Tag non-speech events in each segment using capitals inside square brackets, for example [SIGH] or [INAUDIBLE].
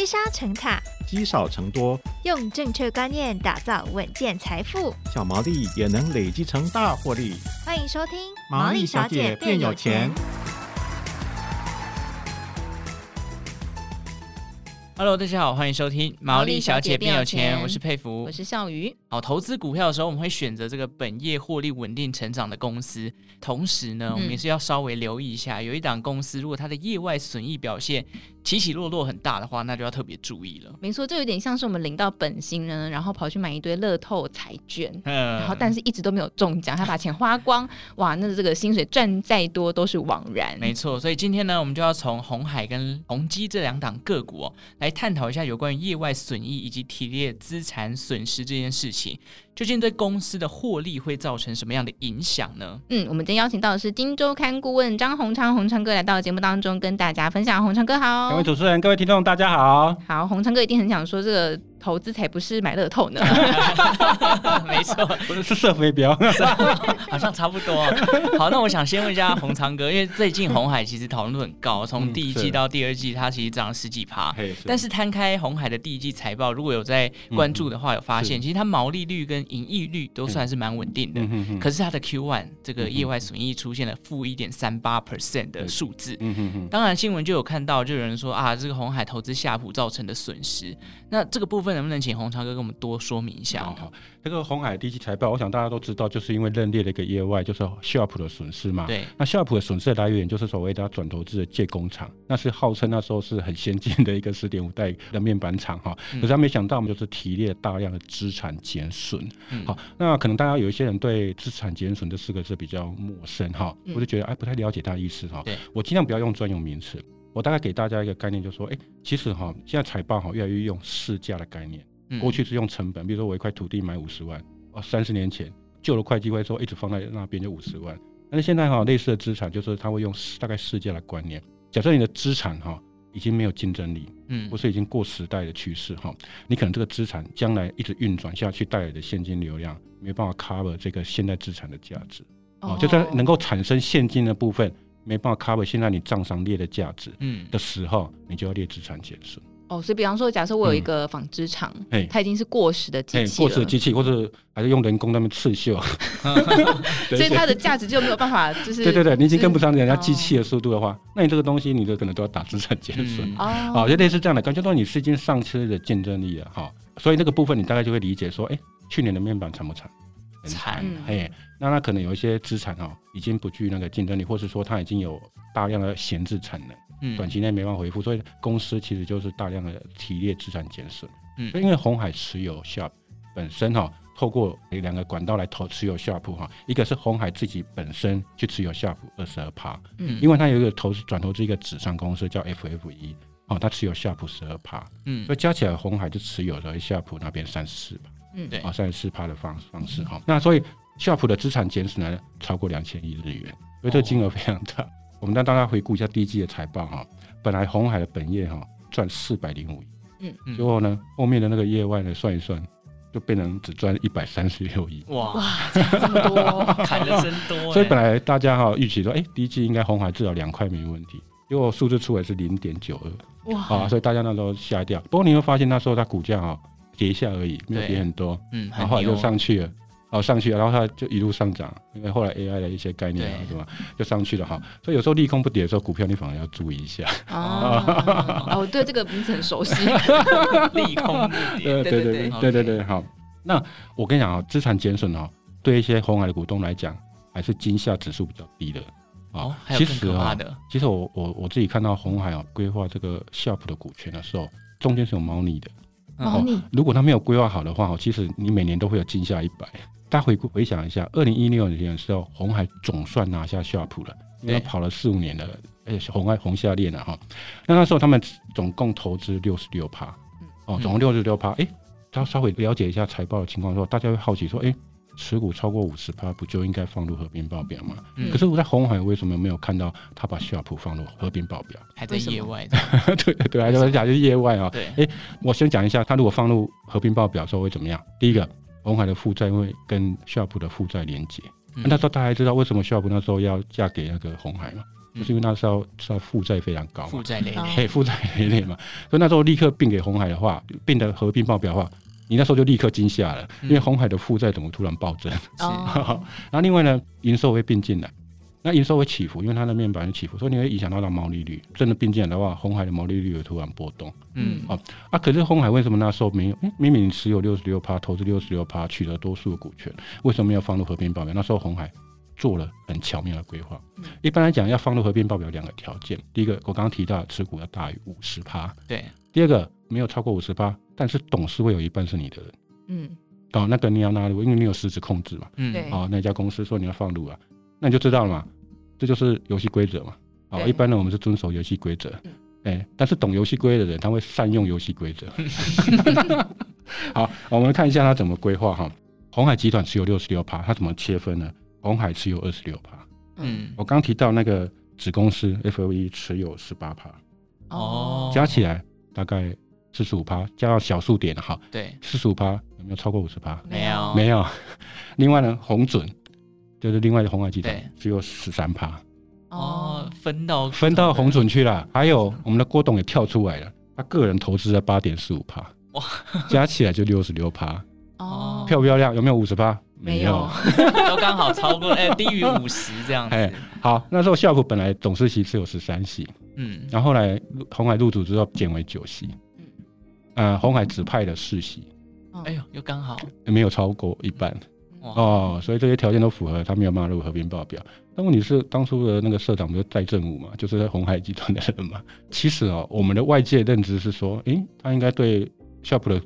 积沙成塔，积少成多，用正确观念打造稳健财富，小毛利也能累积成大获利。欢迎收听《毛利小姐变有钱》。Hello，大家好，欢迎收听《毛利小姐变有钱》，我是佩服，我是笑鱼。好，投资股票的时候，我们会选择这个本业获利稳定成长的公司，同时呢，我们也是要稍微留意一下，嗯、有一档公司如果它的业外损益表现起起落落很大的话，那就要特别注意了。没错，这有点像是我们领到本薪呢，然后跑去买一堆乐透彩券，嗯，然后但是一直都没有中奖，他把钱花光，哇，那这个薪水赚再多都是枉然。没错，所以今天呢，我们就要从红海跟宏基这两档个股哦，来探讨一下有关于业外损益以及体列资产损失这件事情。究竟对公司的获利会造成什么样的影响呢？嗯，我们今天邀请到的是金周刊顾问张宏昌，宏昌哥来到节目当中跟大家分享。宏昌哥好，两位主持人、各位听众，大家好。好，红昌哥一定很想说这个。投资才不是买乐透呢，[LAUGHS] 没错，不是是射飞镖，[LAUGHS] 好像差不多。好，那我想先问一下红昌哥，因为最近红海其实讨论度很高，从第一季到第二季，它其实涨了十几趴。但是摊开红海的第一季财报，如果有在关注的话，有发现其实它毛利率跟盈利率都算是蛮稳定的。可是它的 Q one 这个业外损益出现了负一点三八 percent 的数字。当然新闻就有看到，就有人说啊，这个红海投资夏普造成的损失。那这个部分。能不能请红超哥跟我们多说明一下？好，好，这个红海第一季财报，我想大家都知道，就是因为认列了一个业外，就是夏普的损失嘛。对。那夏普的损失的来源就是所谓的转投资的借工厂，那是号称那时候是很先进的一个十点五代的面板厂哈。可是他没想到，我们就是提列大量的资产减损。嗯。好，那可能大家有一些人对资产减损这四个字比较陌生哈，我就觉得哎不太了解他的意思哈。对。我尽量不要用专有名词。我大概给大家一个概念，就是说，哎，其实哈，现在财报哈越来越用市价的概念，过去是用成本，比如说我一块土地买五十万，哦，三十年前旧的会计会说一直放在那边就五十万，但是现在哈类似的资产就是他会用大概市价的观念，假设你的资产哈已经没有竞争力，嗯，或是已经过时代的趋势哈，你可能这个资产将来一直运转下去带来的现金流量没办法 cover 这个现在资产的价值，哦，就在能够产生现金的部分。没办法 cover 现在你账上列的价值，嗯，的时候，你就要列资产减损。哦，所以比方说，假设我有一个纺织厂，它已经是过时的机器，过时的机器，或者还是用人工那边刺绣，[LAUGHS] 所以它的价值就没有办法，就是对对对，你已经跟不上人家机器的速度的话，哦、那你这个东西，你就可能都要打资产减损。嗯、哦，就类似这样的感觉，到你是已经丧失的竞争力了，哈，所以那个部分你大概就会理解说，哎，去年的面板惨不惨？惨，哎，那它可能有一些资产哦，已经不具那个竞争力，或是说它已经有大量的闲置产能，嗯，短期内没办法恢复，所以公司其实就是大量的提列资产减损。嗯，所以因为红海持有夏普本身哈，透过两个管道来投持有夏普哈，一个是红海自己本身去持有夏普二十二趴，嗯，因为它有一个投资转投资一个纸上公司叫 FF 一哦，它持有夏普十二趴，嗯，所以加起来红海就持有了夏普那边三十四趴。嗯，对。啊，三十四趴的方方式哈，那所以夏普的资产减损呢超过两千亿日元，所以这个金额非常大。哦、我们让大家回顾一下第一季的财报哈，本来红海的本业哈赚四百零五亿，嗯。嗯，结果呢后面的那个业外呢算一算，就变成只赚一百三十六亿。哇哇，这么多，[LAUGHS] 砍的真多。所以本来大家哈预期说，哎、欸，第一季应该红海至少两块没问题，结果数字出来是零点九二，哇。啊，所以大家那时候吓掉。不过你会发现那时候它股价哈。跌一下而已，没有跌很多，嗯，然后后来就上去了，哦，上去了，然后它就一路上涨，因为后来 AI 的一些概念啊，对吧，就上去了哈。所以有时候利空不跌的时候，股票你反而要注意一下。哦，[LAUGHS] 哦，我对这个名字很熟悉，[LAUGHS] 利空不跌，对对对对对对，好。那我跟你讲啊，资产减损哦，对一些红海的股东来讲，还是惊吓指数比较低的。哦，其实啊，其实我我我自己看到红海啊规划这个夏普的股权的时候，中间是有猫腻的。哦，如果他没有规划好的话，其实你每年都会有进下一百。大家回顾回想一下，二零一六年的时候，红海总算拿下夏普了，因为跑了四五年的，哎，鸿海红夏链了哈。那那时候他们总共投资六十六趴，哦，总共六十六趴。哎，大家稍微了解一下财报的情况之后，大家会好奇说，哎。持股超过五十趴，不就应该放入合并报表吗？嗯、可是我在红海为什么没有看到他把夏普放入合并报表？还在业外 [LAUGHS] 对对对，还在讲就是业外啊。对，哎，我先讲一下，他如果放入合并报表的时候会怎么样？第一个，红海的负债会跟夏普的负债连接。那时候大家知道为什么夏普那时候要嫁给那个红海嘛？就是因为那时候是负债非常高，负债累累，嘿，负债累累嘛，所以那时候立刻并给红海的话，并的合并报表的话，你那时候就立刻惊吓了，因为红海的负债怎么突然暴增？是，[LAUGHS] 然后另外呢，营收会并进来。那营收会起伏，因为它的面板会起伏，所以你会影响到它毛利率。真的并进来的话，红海的毛利率会突然波动。嗯，啊啊！可是红海为什么那时候没有？欸、明明持有六十六趴，投资六十六趴，取得多数的股权，为什么没有放入合并报表？那时候红海做了很巧妙的规划。嗯、一般来讲，要放入合并报表两个条件：第一个，我刚刚提到持股要大于五十趴；对，第二个没有超过五十趴，但是董事会有一半是你的人。嗯，哦，那个你要纳入，因为你有实质控制嘛。嗯，对。哦，那家公司说你要放入啊，那你就知道了嘛。这就是游戏规则嘛，好，对一般呢，我们是遵守游戏规则，哎、嗯，但是懂游戏规则的人，他会善用游戏规则。[LAUGHS] 好，我们看一下他怎么规划哈。鸿海集团持有六十六趴，他怎么切分呢？鸿海持有二十六趴，嗯，我刚提到那个子公司 FOE 持有十八趴，哦，加起来大概四十五趴，加上小数点哈，对，四十五趴有没有超过五十趴？没有，没有。[LAUGHS] 另外呢，红准。就是另外的红海集团只有十三趴哦，分到分到红准去了。还有我们的郭董也跳出来了，他个人投资了八点四五趴，哇，加起来就六十六趴哦，漂不漂亮？有没有五十趴？没有，都刚好超过哎，低于五十这样子。哎，好，那时候夏普本来董事席只有十三席，嗯，然后后来红海入主之后减为九席，嗯，呃，红海指派的世袭，哎呦，又刚好没有超过一半。哦，所以这些条件都符合，他没有纳入合并报表。但问题是，当初的那个社长不是戴正武嘛，就是在鸿海集团的人嘛。[LAUGHS] 其实哦，我们的外界认知是说，诶，他应该对 Sharp 的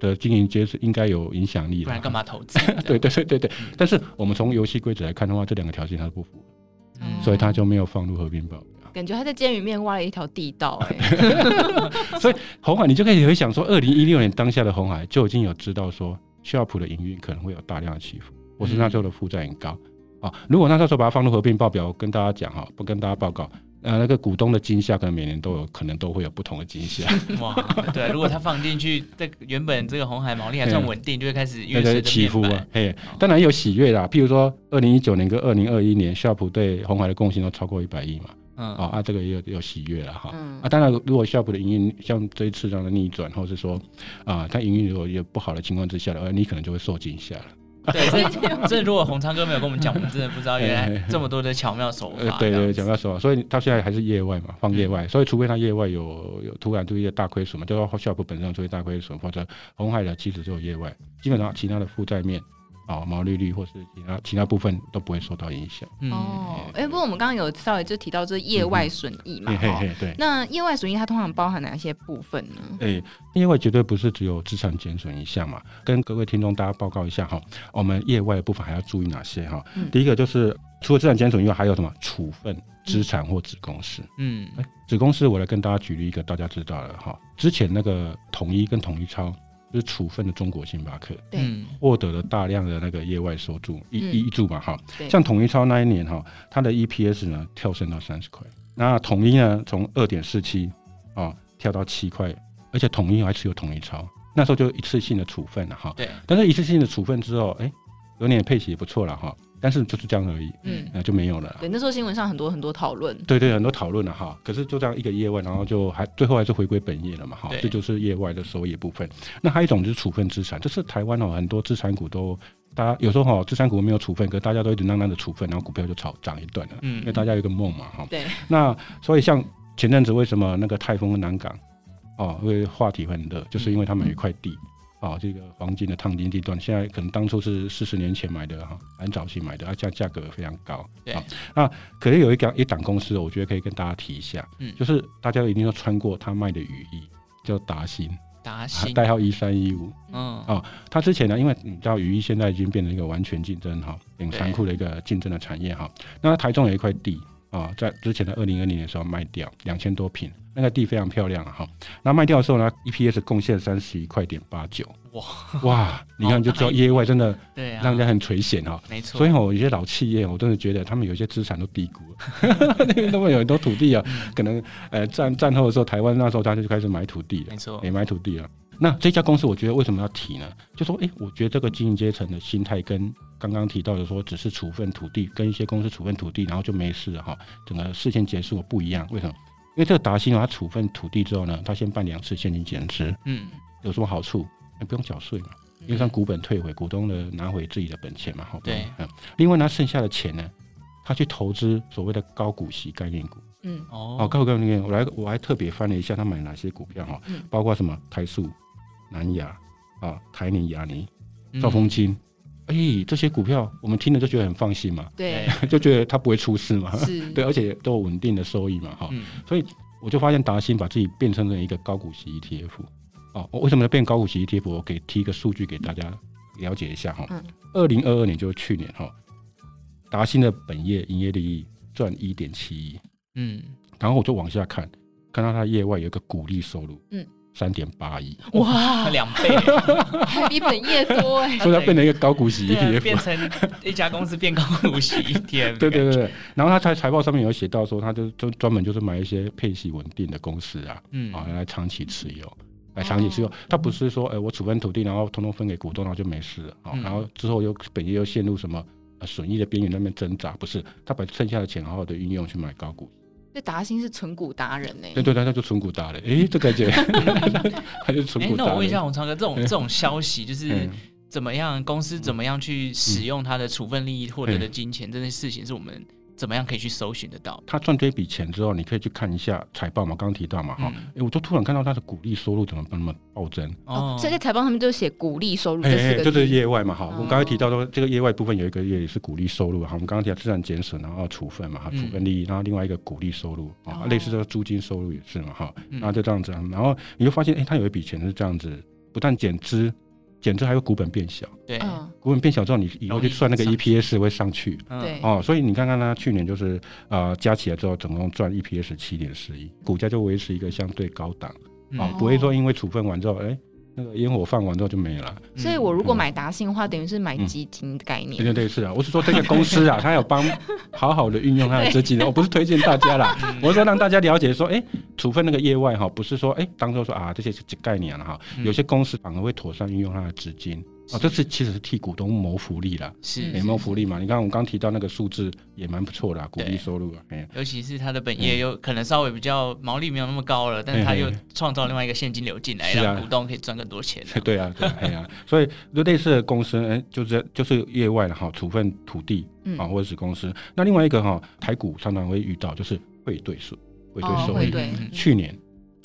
的经营阶是应该有影响力的，不然干嘛投资？[LAUGHS] 对对对对对。但是我们从游戏规则来看的话，这两个条件它是不符合，嗯、所以他就没有放入合并报表。感觉他在监狱里面挖了一条地道，[LAUGHS] 所以红海，你就可以回想说，二零一六年当下的红海就已经有知道说。Sharp 的营运可能会有大量的起伏，我是那时候的负债很高啊、嗯哦。如果那时候把它放入合并报表，跟大家讲哈，不跟大家报告，呃，那个股东的惊吓可能每年都有可能都会有不同的惊吓。[LAUGHS] 哇，对，如果他放进去，这原本这个红海毛利还算稳定，就会开始越来越起伏啊。嘿，当然有喜悦啦，譬如说二零一九年跟二零二一年，Sharp 对红海的贡献都超过一百亿嘛。嗯，啊，这个也有有喜悦了哈。嗯、啊，当然，如果 Sharp 的营运像这一次这样的逆转，或是说啊，它营运如果有不好的情况之下的话，你可能就会受惊吓了。对，这 [LAUGHS] 如果鸿昌哥没有跟我们讲，我们真的不知道原来 [LAUGHS] 这么多的巧妙手法。对对，巧妙手法，所以他现在还是业外嘛，放业外，嗯、所以除非他业外有有突然出现大亏损嘛，就要 Sharp 本身出现大亏损，或者红海的其实就有业外，基本上其他的负债面。哦，毛利率或是其他其他部分都不会受到影响。哦，哎、欸，不过我们刚刚有稍微就提到这业外损益嘛，嘿嘿，对。那业外损益它通常包含哪些部分呢？哎、欸，业外绝对不是只有资产减损一项嘛。跟各位听众大家报告一下哈，我们业外的部分还要注意哪些哈？嗯、第一个就是除了资产减损以外，还有什么处分资产或子公司？嗯，哎、欸，子公司我来跟大家举例一个大家知道的哈。之前那个统一跟统一超。就是处分的中国星巴克，对，获得了大量的那个业外收入，一一注嘛，哈，像统一超那一年哈，它的 EPS 呢跳升到三十块，那统一呢从二点四七啊跳到七块，而且统一还持有统一超，那时候就一次性的处分了哈，对，但是一次性的处分之后，哎，有点配息也不错了哈。但是就是这样而已，嗯，那就没有了。对，那时候新闻上很多很多讨论，对对，很多讨论了哈。可是就这样一个业外，然后就还最后还是回归本业了嘛，哈对。这就是业外的收益部分。那还有一种就是处分资产，就是台湾哦，很多资产股都，大家有时候哈，资产股没有处分，可是大家都一直嚷嚷的处分，然后股票就炒涨一段了，嗯，因为大家有一个梦嘛，哈。对。那所以像前阵子为什么那个泰丰跟南港哦，因为话题很热，就是因为他们有一块地。嗯哦，这个黄金的烫金地段，现在可能当初是四十年前买的哈，很早期买的，而且价格非常高。对啊，那可是有一档一档公司，我觉得可以跟大家提一下，嗯，就是大家一定要穿过他卖的雨衣，叫达新，达新代号一三一五，嗯，哦，他之前呢，因为你知道雨衣现在已经变成一个完全竞争哈，很残酷的一个竞争的产业哈。对那台中有一块地啊，在之前的二零二零年的时候卖掉两千多坪。那个地非常漂亮哈，那卖掉的时候呢，EPS 贡献三十一块点八九，哇哇，你看就知道业外真的对让人家很垂涎哈，没错。所以我有些老企业，我真的觉得他们有些资产都低估了，[LAUGHS] 那边都会有很多土地啊，可能呃战战后的时候，台湾那时候大家就开始买土地了，没错，也买土地了。那这家公司，我觉得为什么要提呢？就说，哎、欸，我觉得这个经营阶层的心态跟刚刚提到的说，只是处分土地，跟一些公司处分土地，然后就没事了哈，整个事情结束不一样。为什么？因为这个达兴啊，他处分土地之后呢，他先办两次现金减资，嗯，有什么好处？你不用缴税嘛，因为让股本退回，股东的拿回自己的本钱嘛，好，对，嗯。另外，呢剩下的钱呢，他去投资所谓的高股息概念股。嗯哦，高股概念，我来我还特别翻了一下，他买哪些股票哈，包括什么台塑、南亚啊、台泥、亚泥、兆丰金，哎、欸，这些股票我们听了就觉得很放心嘛，对，[LAUGHS] 就觉得它不会出事嘛，是。[LAUGHS] 对，而且都有稳定的收益嘛，哈，所以我就发现达新把自己变成了一个高股息 ETF 哦，我为什么要变高股息 ETF？我给提一个数据给大家了解一下哈，二零二二年就是去年哈，达新的本业营业利益赚一点七亿。嗯，然后我就往下看，看到它业外有一个股利收入，嗯，三点八亿，哇，两倍，还比本业多哎，所以它变成一个高股息。ETF，[LAUGHS] 变成一家公司变高股息。[LAUGHS] ETF，对对对，然后他在财报上面有写到说，他就就专门就是买一些配息稳定的公司啊，嗯。啊来长期持有，来长期持有，他不是说哎我处分土地然后通通分给股东然后就没事了啊，然后之后又本业又陷入什么损益的边缘那边挣扎，不是，他把剩下的钱好好的运用去买高股。这达新是存股达人呢？对对对，他就存股达人。哎，这感觉他就 [LAUGHS] 存股达人。那我问一下洪昌哥，这种这种消息就是怎么样？公司怎么样去使用他的处分利益获得的金钱？这件事情是我们。怎么样可以去搜寻得到？他赚这笔钱之后，你可以去看一下财报嘛。刚刚提到嘛，哈、嗯，哎，我就突然看到他的股利收入怎么那么暴增哦。所以在财报他们就写股利收入这，哎，就是业外嘛，哈。我刚才提到说，这个业外部分有一个业也是股利收入，哈。我们刚刚提到资产减损，然后处分嘛，哈，处分利益，然后另外一个股利收入啊，类似这个租金收入也是嘛，哈。然后就这样子，然后你就发现，哎，他有一笔钱是这样子，不但减资。减资还有股本变小，对，股本变小之后，你以后去算那个 EPS 会上去，对，哦，所以你看看它去年就是呃加起来之后，总共赚 EPS 七点四亿，股价就维持一个相对高档，啊，不会说因为处分完之后，哎。那个烟火放完之后就没了，所以我如果买达信的话，等于是买基金的概念。对对对，是啊，我是说这个公司啊，[LAUGHS] 它有帮好好的运用它的资金的，[LAUGHS] 我不是推荐大家啦，我是说让大家了解说，哎，处分那个业外哈，不是说哎，当做说啊这些是概念了哈，有些公司反而会妥善运用它的资金。哦，这次其实是替股东谋福利啦，是谋福利嘛？你看我们刚提到那个数字也蛮不错的，股利收入啊，尤其是它的本业又可能稍微比较毛利没有那么高了，但是他又创造另外一个现金流进来，让股东可以赚更多钱。[LAUGHS] 对啊，对啊，所以就类似的公司，哎，就是就是业外的哈，处分土地啊，或者是公司。那另外一个哈，台股常常会遇到就是汇兑数，汇兑收益，去年。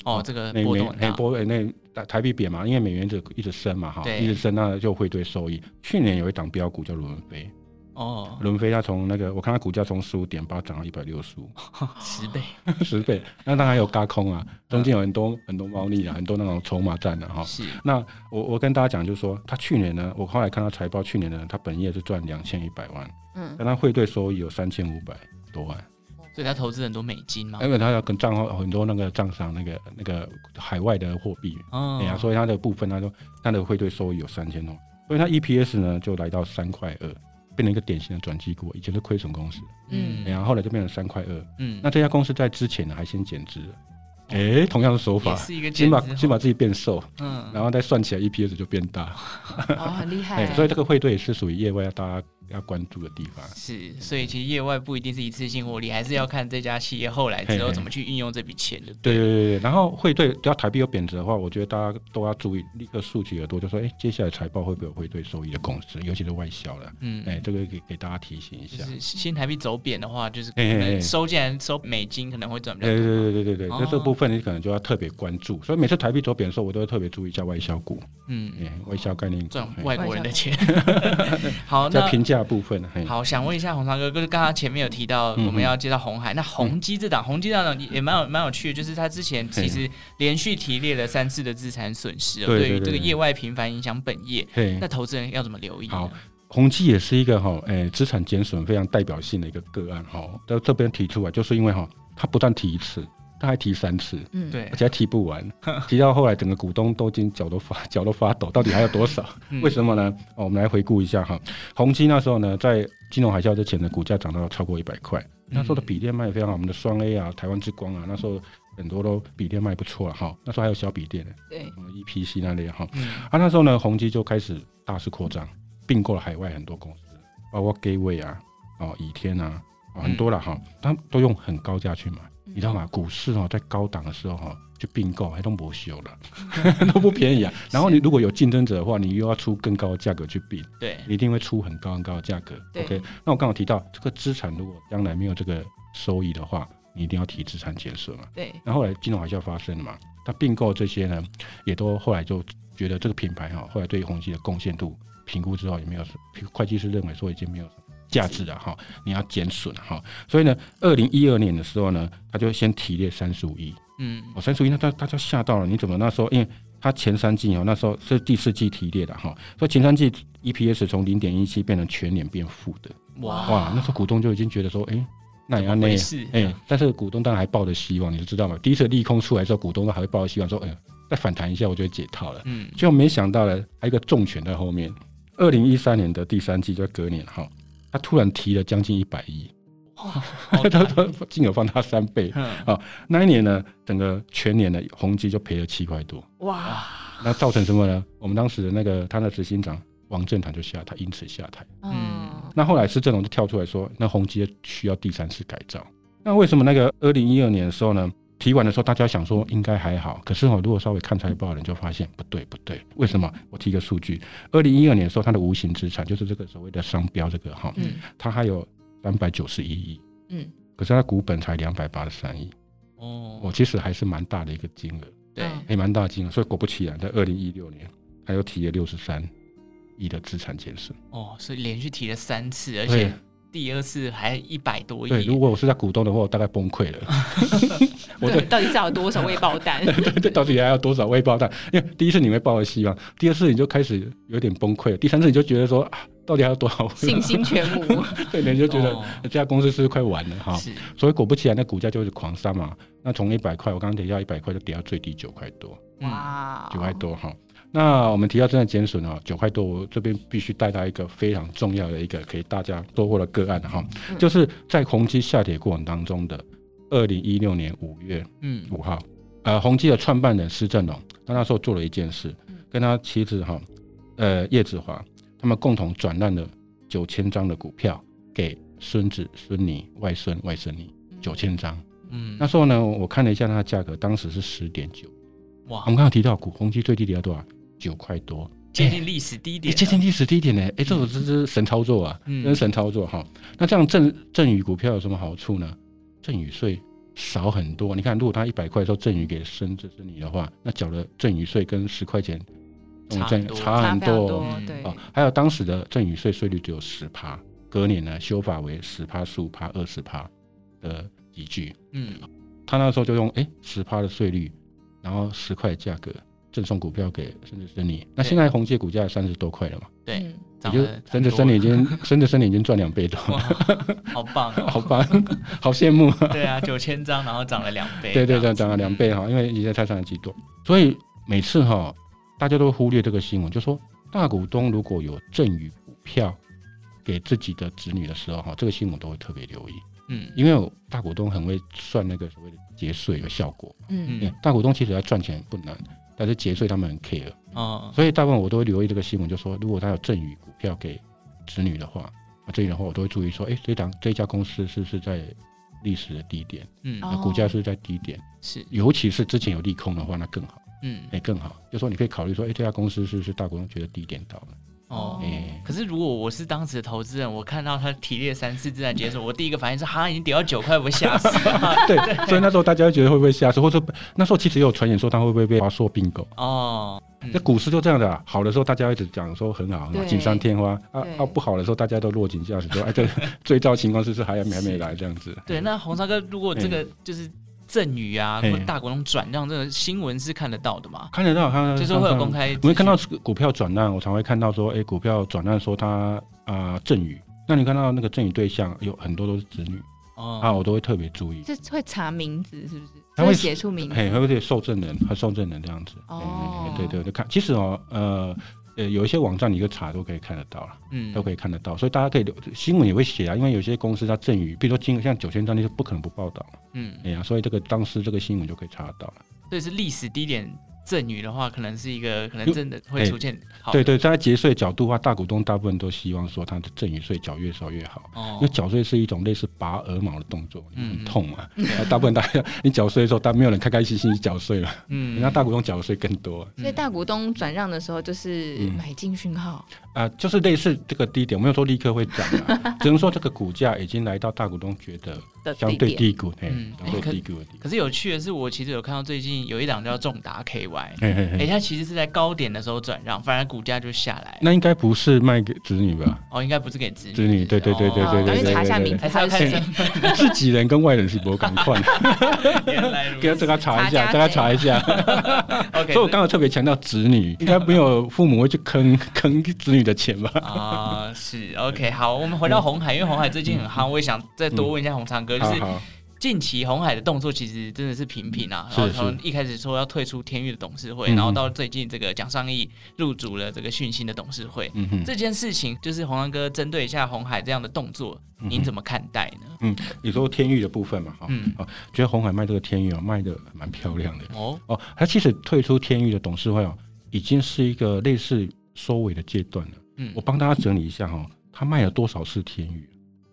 哦，这个波动很大。波那台币贬嘛，因为美元就一直升嘛，哈，一直升，那就汇兑收益。去年有一档标股叫伦飞，哦，伦飞它从那个我看它股价从十五点八涨到一百六十五，[LAUGHS] 十倍，[LAUGHS] 十倍。那当然有轧空啊，中间有很多很多猫腻啊，很多那种筹码战的哈。是。那我我跟大家讲，就是说，它去年呢，我后来看到财报，去年呢，它本业是赚两千一百万，嗯，但它汇兑收益有三千五百多万。所以他投资很多美金嘛，因为他要跟账号很多那个账上那个那个海外的货币，哦，对啊，所以他的部分他说他的汇兑收益有三千多，所以他 EPS 呢就来到三块二，变成一个典型的转机股，以前是亏损公司，嗯，然后后来就变成三块二，嗯，那这家公司在之前呢还先减资，哎、欸，同样的手法，先把先把自己变瘦，嗯，然后再算起来 EPS 就变大，哦，很厉害，[LAUGHS] 所以这个汇兑也是属于业外大家。要关注的地方是，所以其实业外不一定是一次性获利，还是要看这家企业后来之后怎么去运用这笔钱的。对对对对，然后汇兑，只要台币有贬值的话，我觉得大家都要注意，立刻竖起耳朵，就说，哎，接下来财报会不会有汇兑收益的公司，尤其是外销了。嗯，哎，这个给给大家提醒一下。就是新台币走贬的话，就是可能收进来收美金可能会赚比较多。对对对对对对，那这部分你可能就要特别关注。所以每次台币走贬的时候，我都会特别注意一下外销股。嗯，哎，外销概念赚外国人的钱。好，那评价部分，好。想问一下洪长哥，就是刚刚前面有提到我们要接到红海，嗯、那宏基这档宏基这档也蛮有蛮有趣的，就是他之前其实连续提列了三次的资产损失，对于这个业外频繁影响本业，那投资人要怎么留意？好，宏基也是一个哈，诶、欸，资产减损非常代表性的一个个案哈，在这边提出来，就是因为哈，他不断提一次，他还提三次，嗯，对，而且还提不完，[LAUGHS] 提到后来整个股东都已经脚都发 [LAUGHS] 脚都发抖，到底还有多少？嗯、[LAUGHS] 为什么呢？哦，我们来回顾一下哈，宏基那时候呢，在金融海啸之前的股价涨到超过一百块，那时候的笔电卖得非常好，我们的双 A 啊、台湾之光啊，那时候很多都笔电卖不错了哈。那时候还有小笔电呢，对，什么 EPC 那类哈。嗯、啊，那时候呢，宏基就开始大肆扩张，并购了海外很多公司，包括 Gateway 啊、哦倚天啊，很多了哈，他们都用很高价去买。你知道吗？股市哦，在高档的时候哈，就并购还都不修了，[LAUGHS] 都不便宜啊。[LAUGHS] 然后你如果有竞争者的话，你又要出更高的价格去并，对，你一定会出很高很高的价格。OK，那我刚好提到这个资产，如果将来没有这个收益的话，你一定要提资产减损嘛。对。那后后来金融海啸发生了嘛，他并购这些呢，也都后来就觉得这个品牌哈，后来对宏基的贡献度评估之后也没有，会计师认为说已经没有什么。价值的哈，你要减损哈，所以呢，二零一二年的时候呢，他就先提列三十五亿，嗯，哦，三十五亿，那大大家吓到了，你怎么那时候？因为他前三季哦，那时候是第四季提列的哈，所以前三季 EPS 从零点一七变成全年变负的，哇。哇，那时候股东就已经觉得说，哎、欸，那也要那样，哎、欸，但是股东当然还抱着希望，你就知道吗？第一次利空出来之后，股东都还会抱着希望说，哎、欸，再反弹一下，我就会解套了，嗯，结果没想到呢，还有一个重拳在后面，二零一三年的第三季就隔年哈。他突然提了将近一百亿，哇 [LAUGHS] 他他金额放大三倍啊！那一年呢，整个全年的宏基就赔了七块多哇！那造成什么呢？我们当时的那个他的执行长王振堂就下台，因此下台。嗯，那后来施正荣就跳出来说，那宏基需要第三次改造。那为什么那个二零一二年的时候呢？提完的时候，大家想说应该还好，可是我如果稍微看财报的人就发现不对不对，为什么？我提个数据，二零一二年的时候，它的无形资产就是这个所谓的商标，这个哈，嗯，它还有三百九十一亿，嗯，可是它股本才两百八十三亿，哦，我其实还是蛮大的一个金额，对，也蛮大的金额，所以果不其然，在二零一六年，它又提了六十三亿的资产减损，哦，所以连续提了三次，而且。第二次还一百多亿。对，如果我是在股东的话，我大概崩溃了。[LAUGHS] 我对，到底是要多少未爆弹？[LAUGHS] 对对，到底还要多少未爆弹？因为第一次你会抱着希望，第二次你就开始有点崩溃，第三次你就觉得说啊，到底还要多少？信心全无。[LAUGHS] 对，你就觉得这家公司是不是快完了哈？是。所以果不其然，那股价就是狂杀嘛。那从一百块，我刚刚提到一百块，就跌到最低九块多。哇，九块多哈。那我们提到正在减损啊，九块多，我这边必须带到一个非常重要的一个可以大家收获的个案哈，就是在宏基下跌过程当中的二零一六年五月嗯。五号，呃宏基的创办人施正荣，他那时候做了一件事，跟他妻子哈呃叶子华，他们共同转让了九千张的股票给孙子孙女外孙外孙女九千张，嗯。那时候呢我看了一下它的价格，当时是十点九。哇，我们刚刚提到股宏基最低跌到多少？九块多，接近历史低点，接近历史低点呢。哎，这种真是神操作啊，真是神操作哈。那这样赠赠与股票有什么好处呢？赠与税少很多。你看，如果他一百块的时候赠与给孙子孙女的话，那缴的赠与税跟十块钱差很多，差很多。对啊，还有当时的赠与税税率只有十趴，隔年呢修法为十趴、十五趴、二十趴的依据。嗯，他那时候就用哎十趴的税率，然后十块的价格。赠送股票给孙子孙女，那现在宏碁股价三十多块了嘛？对，也就孙子孙女已经孙子孙女已经赚两倍多了，好棒，[LAUGHS] 好棒，好羡慕。对啊，九千张，然后涨了两倍。对对对，涨了两倍哈，因为你在菜上的几多，所以每次哈，大家都忽略这个新闻，就说大股东如果有赠与股票给自己的子女的时候哈，这个新闻都会特别留意。嗯，因为大股东很会算那个所谓的节税的效果。嗯嗯，大股东其实要赚钱不难。但是节税他们很 care 啊，所以大部分我都会留意这个新闻，就说如果他有赠予股票给子女的话，啊，这里的话我都会注意说，哎，这档这家公司是不是在历史的低点？嗯，那股价是是在低点？是，尤其是之前有利空的话，那更好。嗯，哎，更好，就说你可以考虑说，哎，这家公司是不是大股东觉得低点到了？哦，可是如果我是当时的投资人，我看到他提列三次自然结束，我第一个反应是，哈，已经跌到九块，我会吓死。[LAUGHS] 对，所以那时候大家觉得会不会吓死，或者那时候其实也有传言说他会不会被华硕并购。哦，那股市就这样的啊，好的时候大家一直讲说很好，锦上添花啊啊，不好的时候大家都落井下石，说哎，这最糟情况是是还还没来这样子。对，那洪长哥，如果这个就是。赠与啊，或大股东转让，这个新闻是看得到的嘛？看得到，看得到，就是会有公开。我会看到股票转让，我常会看到说，哎、欸，股票转让说他啊赠与。那你看到那个赠与对象有很多都是子女哦，啊，我都会特别注意。是会查名字是不是？他会写出名字，嘿，会写受赠人和受赠人这样子。哦，对对对，看，其实哦，呃。呃，有一些网站你一个查都可以看得到了，嗯，都可以看得到，所以大家可以新闻也会写啊，因为有些公司它赠予，比如说金像九千张，那就不可能不报道，嗯，哎呀，所以这个当时这个新闻就可以查得到了。所以是历史低点。赠与的话，可能是一个可能真的会出现。对对，在节税角度的话，大股东大部分都希望说他的赠与税缴越少越好。哦。因为缴税是一种类似拔鹅毛的动作，很痛啊。嗯。[LAUGHS] 大部分大家你缴税的时候，但没有人开开心心去缴税了。嗯。人家大股东缴的税更多。所以大股东转让的时候，就是买进讯号。啊，就是类似这个低点，我没有说立刻会涨啊，[LAUGHS] 只能说这个股价已经来到大股东觉得相对低谷，嗯，相对低谷的地方。可是有趣的是，我其实有看到最近有一档叫重达 KY，哎，它其实是在高点的时候转让，反而股价就下来。那应该不是卖给子女吧？哦，应该不是给子女。子女，对对对对对查一下名字，还是要看身份。[LAUGHS] 自己人跟外人是不敢换。[LAUGHS] 给大家查一下，大家查一下。[LAUGHS] OK，所以我刚刚特别强调子女，应该没有父母会去坑坑子女的钱吧？啊，是 OK，好，我们回到红海，因为红海最近很夯，我也想再多问一下红长哥，就是近期红海的动作其实真的是频频啊，然后从一开始说要退出天域的董事会，然后到最近这个蒋尚义入主了这个讯芯的董事会，这件事情就是鸿长哥针对一下红海这样的动作，您怎么看待呢？嗯，你说天域的部分嘛，哈，嗯，啊，觉得红海卖这个天域啊，卖的蛮漂亮的。哦。哦，他其实退出天域的董事会哦，已经是一个类似收尾的阶段了。嗯，我帮大家整理一下哈，他卖了多少次天域？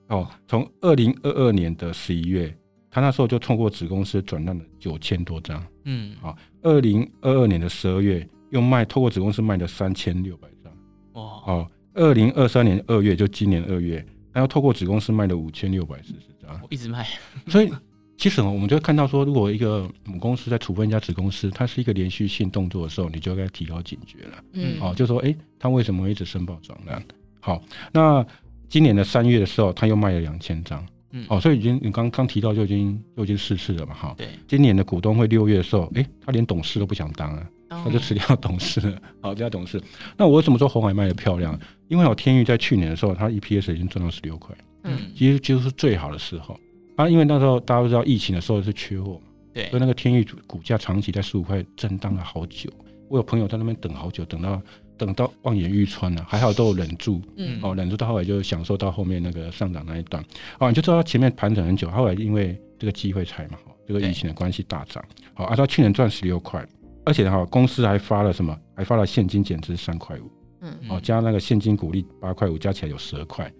哦，从二零二二年的十一月，他那时候就透过子公司转让了九千多张。嗯，好，二零二二年的十二月又卖，透过子公司卖了三千六百张。哇，哦，二零二三年二月就今年二月，他又透过子公司卖了五千六百四十张。一直卖，所以。其实我们就会看到说，如果一个母公司在处分一家子公司，它是一个连续性动作的时候，你就该提高警觉了。嗯，哦，就说，哎，他为什么一直申报转让？好，那今年的三月的时候，他又卖了两千张。嗯，好，所以已经你刚刚提到就已经就已经四次了嘛，哈。对。今年的股东会六月的时候，哎，他连董事都不想当了，他就辞掉董事了。好，这家董事。那我为什么说红海卖的漂亮？因为我天域在去年的时候，它 EPS 已经赚到十六块。嗯，其实就是最好的时候。啊，因为那时候大家都知道疫情的时候是缺货嘛，对，所以那个天域股价长期在十五块震荡了好久。我有朋友在那边等好久，等到等到望眼欲穿了，还好都有忍住，嗯，哦，忍住到后来就享受到后面那个上涨那一段。哦，你就知道他前面盘整很久，后来因为这个机会才嘛，这个疫情的关系大涨。好，啊，照去年赚十六块，而且哈，公司还发了什么？还发了现金减资三块五，嗯，哦，加那个现金股利八块五，加起来有十二块。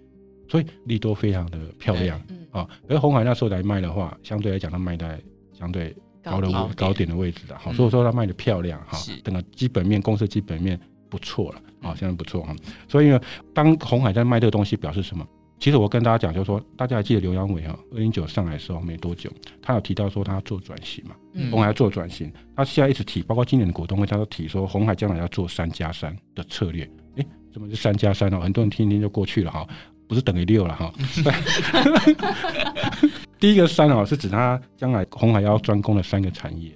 所以利多非常的漂亮。啊，而红海那时候来卖的话，相对来讲，它卖在相对高的高，高点的位置的，好，所以说它卖的漂亮哈，整个基本面公司基本面不错了啊，相当不错啊。所以呢，当红海在卖这个东西，表示什么？其实我跟大家讲，就是说，大家还记得刘阳伟哈，二零九上来的时候没多久，他有提到说他要做转型嘛，红海要做转型，他现在一直提，包括今年的股东会，他都提说红海将来要做三加三的策略。诶，怎么是三加三呢？很多人听一听就过去了哈。不是等于六了哈，[LAUGHS] [LAUGHS] 第一个三哦，是指他将来红海要专攻的三个产业，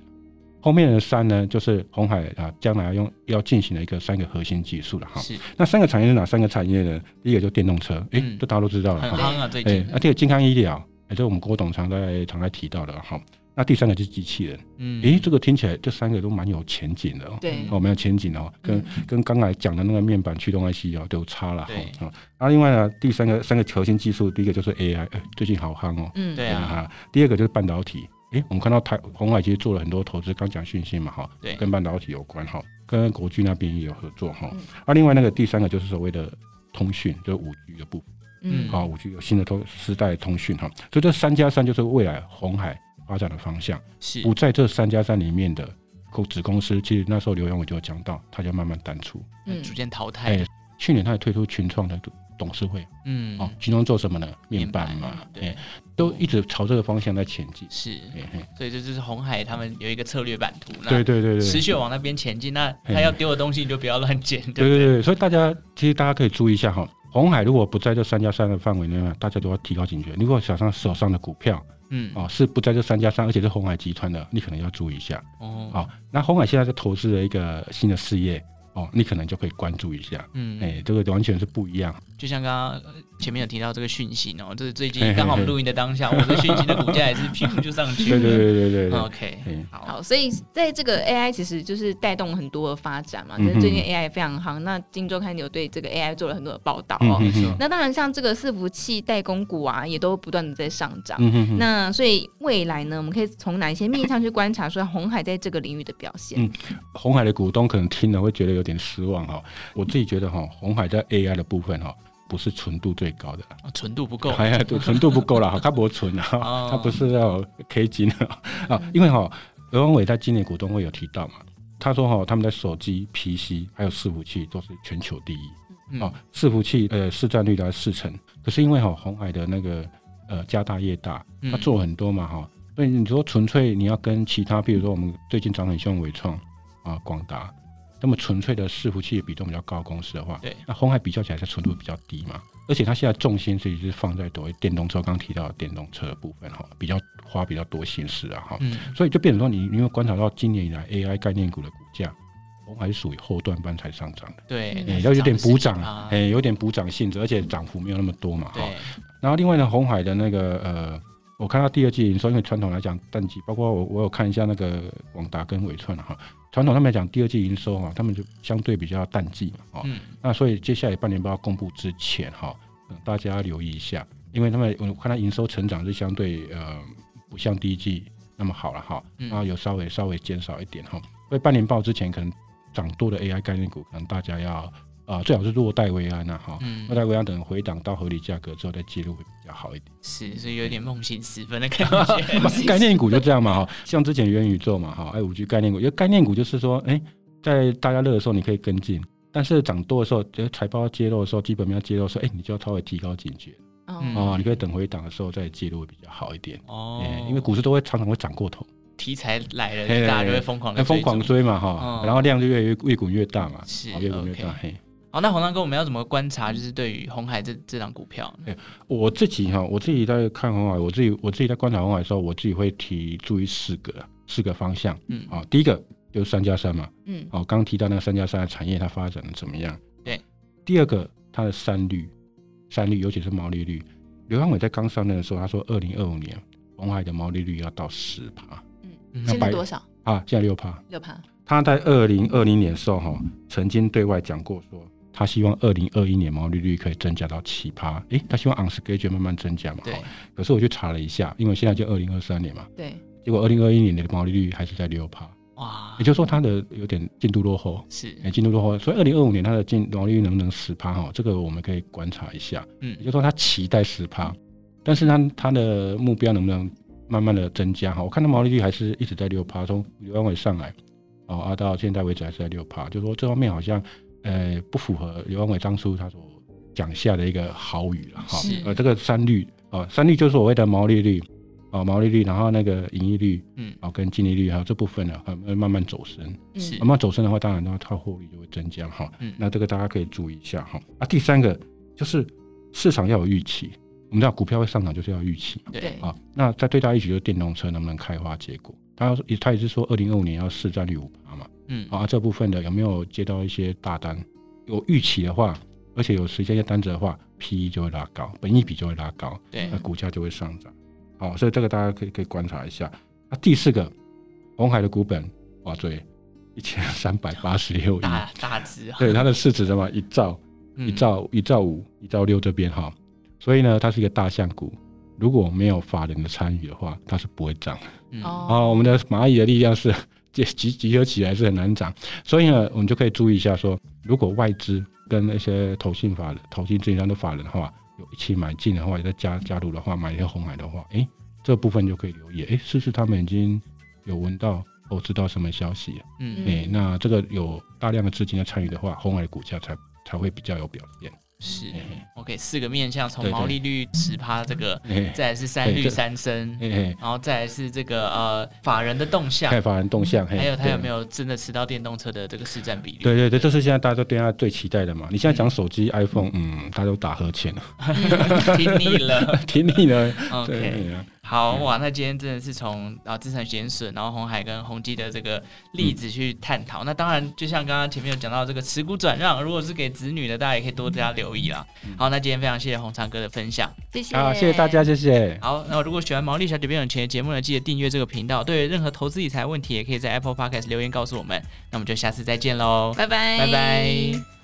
后面的三呢，就是鸿海啊将来要用要进行的一个三个核心技术了哈。是，那三个产业是哪三个产业呢？第一个就电动车，诶、欸，这大家都知道了哈。很夯啊，最近。哎，那第二个健康医疗，也就是我们郭董常在常在提到的哈。那第三个就是机器人，嗯，诶，这个听起来这三个都蛮有前景的哦，对，哦，蛮有前景哦，跟、嗯、跟刚才讲的那个面板驱动 IC 哦都差了哈，啊，那另外呢，第三个三个核心技术，第一个就是 AI，最近好夯哦，嗯，对啊，哈，第二个就是半导体，诶，我们看到台鸿海其实做了很多投资，刚讲讯息嘛哈，对，跟半导体有关哈，跟国巨那边也有合作哈，啊，另外那个第三个就是所谓的通讯，就是五 G 的部分，嗯，啊，五 G 有新的通时代通讯哈，所以这三加三就是未来红海。发展的方向。是。不在这三加三里面的子公司，其实那时候刘扬伟就有讲到，他就慢慢淡出，嗯，逐渐淘汰。哎，去年他也推出群创的董事会，嗯，哦，群创做什么呢？面板嘛，对，都一直朝这个方向在前进。是，所以这就是红海他们有一个策略版图，对对对对，持续往那边前进。那他要丢的东西你就不要乱捡，对对对。所以大家其实大家可以注意一下哈，红海如果不在这三加三的范围内，大家都要提高警觉。如果手上手上的股票，嗯，哦，是不在这三加三，而且是红海集团的，你可能要注意一下。哦，好，那红海现在在投资了一个新的事业，哦，你可能就可以关注一下。嗯，哎，这个完全是不一样。就像刚刚前面有提到这个讯息哦，就是最近刚好我们录音的当下，嘿嘿嘿我的讯息的股价也是屁股就上去了。对对对对对，对，OK，好，好，所以在这个 AI 其实就是带动很多的发展嘛，就是最近 AI 也非常夯。那金周刊有对这个 AI 做了很多的报道哦。那当然，像这个伺服器代工股啊，也都不断的在上涨。嗯、哼哼那所以未来呢，我们可以从哪一些面向去观察，说红海在这个领域的表现？嗯，红海的股东可能听了会觉得有点失望哈。我自己觉得哈，红海在 AI 的部分哈。不是纯度最高的，纯度不够，哎呀，对，纯度不够了哈，[LAUGHS] 它不纯啊，它不是要 K 金 [LAUGHS] 啊，因为哈，刘文伟在今年股东会有提到嘛，他说哈，他们的手机、PC 还有伺服器都是全球第一，啊，伺服器呃市占率大概四成，可是因为哈红海的那个呃家大业大，他做很多嘛哈，所以你说纯粹你要跟其他，比如说我们最近涨很凶伟创啊、广达。那么纯粹的伺服器比重比较高的公司的话，对，那红海比较起来，它纯度比较低嘛，而且它现在重心其实是放在所谓电动车，刚提到的电动车的部分哈，比较花比较多心思啊哈，嗯、所以就变成说，你你有观察到今年以来 AI 概念股的股价，红海是属于后段班才上涨的，对，要有点补涨，哎，有点补涨性质，而且涨幅没有那么多嘛，哈。然后另外呢，红海的那个呃，我看到第二季营收，因为传统来讲淡季，包括我我有看一下那个广达跟伟创哈。传统他们来讲，第二季营收哈，他们就相对比较淡季嘛，哦，那所以接下来半年报公布之前哈，大家要留意一下，因为他们我看它营收成长是相对呃不像第一季那么好了哈，然后有稍微稍微减少一点哈，所以半年报之前可能涨多的 AI 概念股，可能大家要。啊，最好是落袋为安呐，哈，落袋为安，等回档到合理价格之后再介入会比较好一点。是，所以有点梦醒时分的感觉。[LAUGHS] [LAUGHS] 概念股就这样嘛，哈，像之前元宇宙嘛，哈，哎，五 G 概念股，因为概念股就是说，哎，在大家热的时候你可以跟进，但是涨多的时候，就是财报揭露的时候，基本面要揭露的时候，哎，你就要稍微提高警觉。哦，你可以等回档的时候再介入会比较好一点。哦，因为股市都会常常会涨过头，题材来了，大家就会疯狂疯狂追嘛，哈，然后量就越越越滚越大嘛，是，越滚越大，嘿。好，那鸿长哥，我们要怎么观察？就是对于红海这这档股票，欸，我自己哈，我自己在看红海，我自己我自己在观察红海的时候，我自己会提注意四个四个方向。嗯，啊，第一个就是三加三嘛，嗯，哦，刚刚提到那个三加三的产业，它发展的怎么样？对。第二个，它的三率，三率，尤其是毛利率。刘汉伟在刚上任的时候，他说，二零二五年红海的毛利率要到十趴。嗯，现在多少？啊，现在六趴。六趴。他在二零二零年的时候，哈，曾经对外讲过说。他希望二零二一年毛利率可以增加到七趴，诶、欸，他希望 on schedule 慢慢增加嘛。对。可是我去查了一下，因为现在就二零二三年嘛。对。结果二零二一年的毛利率还是在六趴。哇。也就是说，它的有点进度落后。是。进度落后，所以二零二五年它的进毛利率能不能十趴哈？这个我们可以观察一下。嗯。也就是说，他期待十趴，但是他他的目标能不能慢慢的增加哈？我看它毛利率还是一直在六趴，从刘扬伟上来，哦，啊，到现在为止还是在六趴，就是说这方面好像。呃，不符合刘安伟当初他所讲下的一个好语了哈。是呃，这个三率啊，三率就是所谓的毛利率啊，毛利率，然后那个盈利率，嗯，啊，跟净利率还有这部分呢，会慢慢走升。是，慢慢走升的话，当然的话，它获利就会增加哈。嗯，那这个大家可以注意一下哈。啊，第三个就是市场要有预期，我们知道股票会上涨就是要预期。对。啊，那在最大预期就是电动车能不能开花结果？他也他也是说，二零二五年要市占率五趴嘛。嗯，啊，这部分的有没有接到一些大单？有预期的话，而且有实现一些单子的话，P E 就会拉高，本益比就会拉高，对，那股价就会上涨。好，所以这个大家可以可以观察一下。那第四个，鸿海的股本哇，对，一千三百八十六亿，大大值啊。[LAUGHS] 对，它的市值什么一兆，一兆一兆五，一兆六这边哈，所以呢，它是一个大象股。如果没有法人的参与的话，它是不会涨的。嗯、哦，我们的蚂蚁的力量是。集集集合起来是很难涨，所以呢，我们就可以注意一下说，如果外资跟那些投信法人、投信自营商的法人的话，有一起买进的话，也在加加入的话，买一些红海的话，哎、欸，这部分就可以留意，哎、欸，是不是他们已经有闻到或知道什么消息？嗯，哎、欸，那这个有大量的资金的参与的话，红海的股价才才会比较有表现。是，OK，四个面向，从毛利率十趴这个，再来是三率三升，然后再来是这个呃法人的动向，法人动向，还有他有没有真的吃到电动车的这个市占比例？对对对，这是现在大家都对他最期待的嘛。你现在讲手机 iPhone，嗯，大家都打呵欠了，[LAUGHS] 听腻了，[LAUGHS] 听腻了，OK。好哇，那今天真的是从啊资产减损，然后红海跟宏基的这个例子去探讨。嗯、那当然，就像刚刚前面有讲到这个持股转让，如果是给子女的，大家也可以多加留意啦。嗯、好，那今天非常谢谢红长哥的分享，谢谢，好，谢谢大家，谢谢。好，那如果喜欢毛利小姐变有钱的节目呢，记得订阅这个频道。对任何投资理财问题，也可以在 Apple Podcast 留言告诉我们。那我们就下次再见喽，拜拜，拜拜。